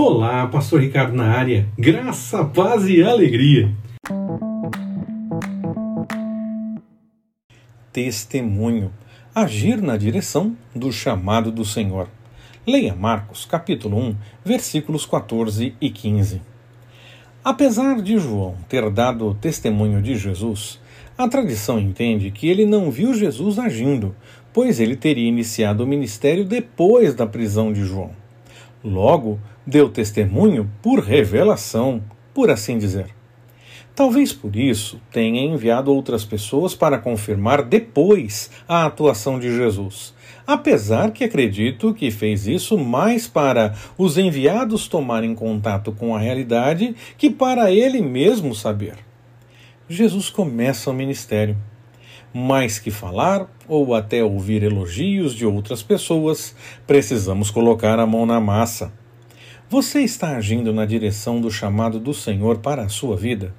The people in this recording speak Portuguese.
Olá, Pastor Ricardo na área. Graça, paz e alegria. Testemunho. Agir na direção do chamado do Senhor. Leia Marcos, capítulo 1, versículos 14 e 15. Apesar de João ter dado testemunho de Jesus, a tradição entende que ele não viu Jesus agindo, pois ele teria iniciado o ministério depois da prisão de João. Logo, deu testemunho por revelação, por assim dizer. Talvez por isso tenha enviado outras pessoas para confirmar depois a atuação de Jesus, apesar que acredito que fez isso mais para os enviados tomarem contato com a realidade que para ele mesmo saber. Jesus começa o ministério. Mais que falar ou até ouvir elogios de outras pessoas, precisamos colocar a mão na massa. Você está agindo na direção do chamado do Senhor para a sua vida?